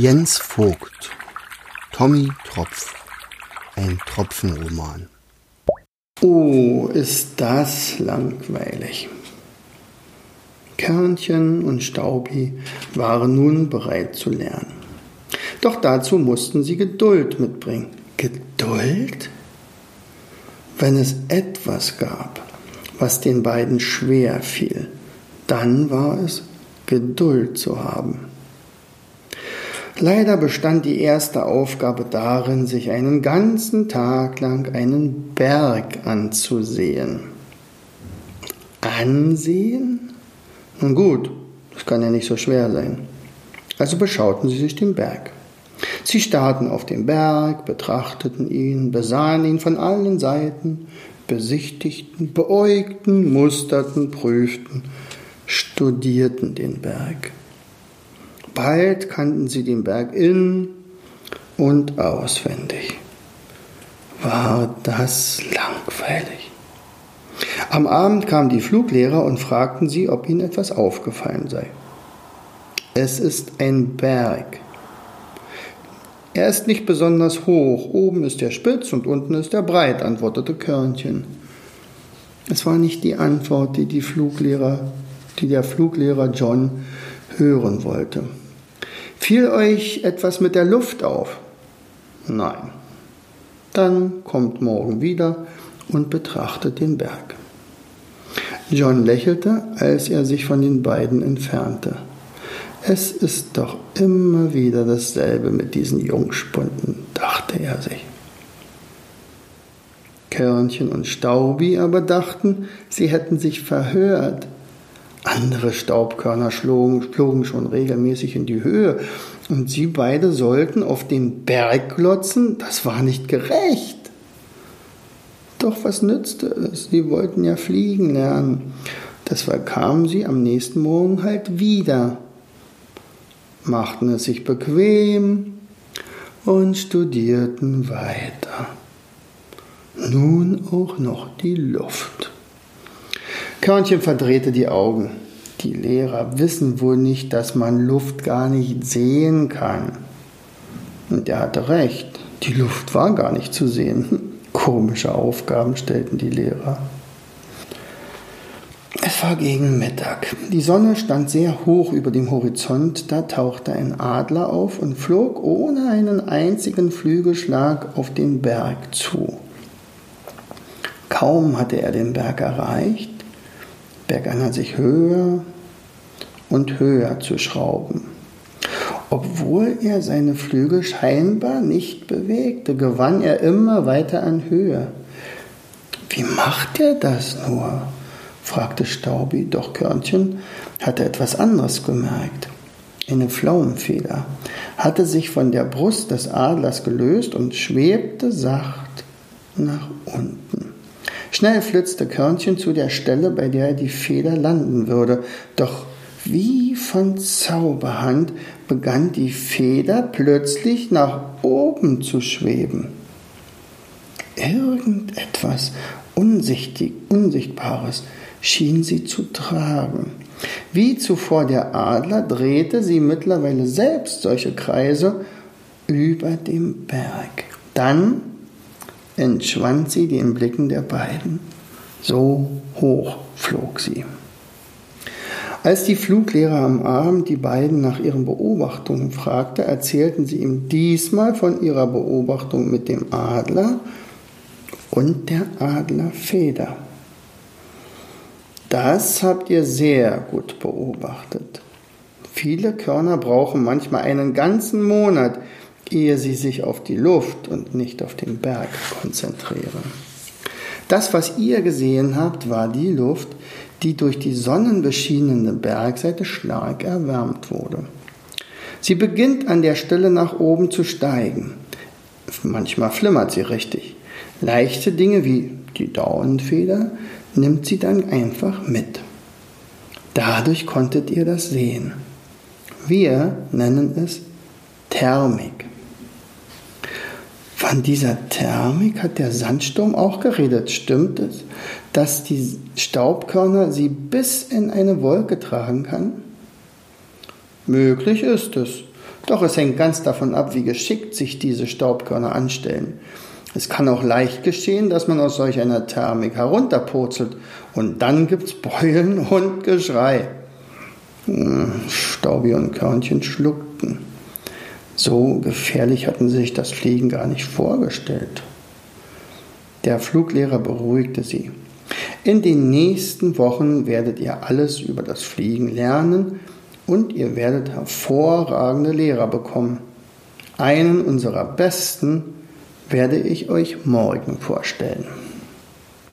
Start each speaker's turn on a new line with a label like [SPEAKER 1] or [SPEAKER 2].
[SPEAKER 1] Jens Vogt, Tommy Tropf, ein Tropfenroman.
[SPEAKER 2] Oh, ist das langweilig. Körnchen und Staubi waren nun bereit zu lernen. Doch dazu mussten sie Geduld mitbringen. Geduld? Wenn es etwas gab, was den beiden schwer fiel, dann war es Geduld zu haben. Leider bestand die erste Aufgabe darin, sich einen ganzen Tag lang einen Berg anzusehen. Ansehen? Nun gut, das kann ja nicht so schwer sein. Also beschauten sie sich den Berg. Sie starrten auf den Berg, betrachteten ihn, besahen ihn von allen Seiten, besichtigten, beäugten, musterten, prüften, studierten den Berg. Bald kannten sie den Berg in und auswendig. War das langweilig. Am Abend kamen die Fluglehrer und fragten sie, ob ihnen etwas aufgefallen sei. Es ist ein Berg. Er ist nicht besonders hoch, oben ist er spitz und unten ist er breit, antwortete Körnchen. Es war nicht die Antwort, die, die, Fluglehrer, die der Fluglehrer John hören wollte. Fiel euch etwas mit der Luft auf? Nein. Dann kommt morgen wieder und betrachtet den Berg. John lächelte, als er sich von den beiden entfernte. Es ist doch immer wieder dasselbe mit diesen Jungspunden, dachte er sich. Körnchen und Staubi aber dachten, sie hätten sich verhört. Andere Staubkörner flogen, flogen schon regelmäßig in die Höhe und sie beide sollten auf den Berg glotzen. Das war nicht gerecht. Doch was nützte es? Sie wollten ja fliegen lernen. Deshalb kamen sie am nächsten Morgen halt wieder, machten es sich bequem und studierten weiter. Nun auch noch die Luft. Körnchen verdrehte die Augen. Die Lehrer wissen wohl nicht, dass man Luft gar nicht sehen kann. Und er hatte recht, die Luft war gar nicht zu sehen. Komische Aufgaben stellten die Lehrer. Es war gegen Mittag. Die Sonne stand sehr hoch über dem Horizont. Da tauchte ein Adler auf und flog ohne einen einzigen Flügelschlag auf den Berg zu. Kaum hatte er den Berg erreicht, begann er sich höher und höher zu schrauben. Obwohl er seine Flügel scheinbar nicht bewegte, gewann er immer weiter an Höhe. Wie macht er das nur? fragte Staubi, doch Körnchen hatte etwas anderes gemerkt. Eine Pflaumenfeder hatte sich von der Brust des Adlers gelöst und schwebte sacht nach unten. Schnell flitzte Körnchen zu der Stelle, bei der die Feder landen würde, doch wie von Zauberhand begann die Feder plötzlich nach oben zu schweben. Irgendetwas Unsichtig, Unsichtbares schien sie zu tragen. Wie zuvor der Adler drehte sie mittlerweile selbst solche Kreise über dem Berg. Dann entschwand sie den Blicken der beiden. So hoch flog sie. Als die Fluglehrer am Abend die beiden nach ihren Beobachtungen fragte, erzählten sie ihm diesmal von ihrer Beobachtung mit dem Adler und der Adlerfeder. Das habt ihr sehr gut beobachtet. Viele Körner brauchen manchmal einen ganzen Monat, ehe sie sich auf die Luft und nicht auf den Berg konzentrieren. Das, was ihr gesehen habt, war die Luft, die durch die sonnenbeschienene Bergseite stark erwärmt wurde. Sie beginnt an der Stelle nach oben zu steigen. Manchmal flimmert sie richtig. Leichte Dinge wie die Daunenfeder nimmt sie dann einfach mit. Dadurch konntet ihr das sehen. Wir nennen es Thermik. Von dieser Thermik hat der Sandsturm auch geredet. Stimmt es, dass die Staubkörner sie bis in eine Wolke tragen kann? Möglich ist es. Doch es hängt ganz davon ab, wie geschickt sich diese Staubkörner anstellen. Es kann auch leicht geschehen, dass man aus solch einer Thermik herunterpurzelt und dann gibt's Beulen und Geschrei. Hm, Staubi und Körnchen schluckten. So gefährlich hatten sie sich das Fliegen gar nicht vorgestellt. Der Fluglehrer beruhigte sie. In den nächsten Wochen werdet ihr alles über das Fliegen lernen und ihr werdet hervorragende Lehrer bekommen. Einen unserer besten werde ich euch morgen vorstellen.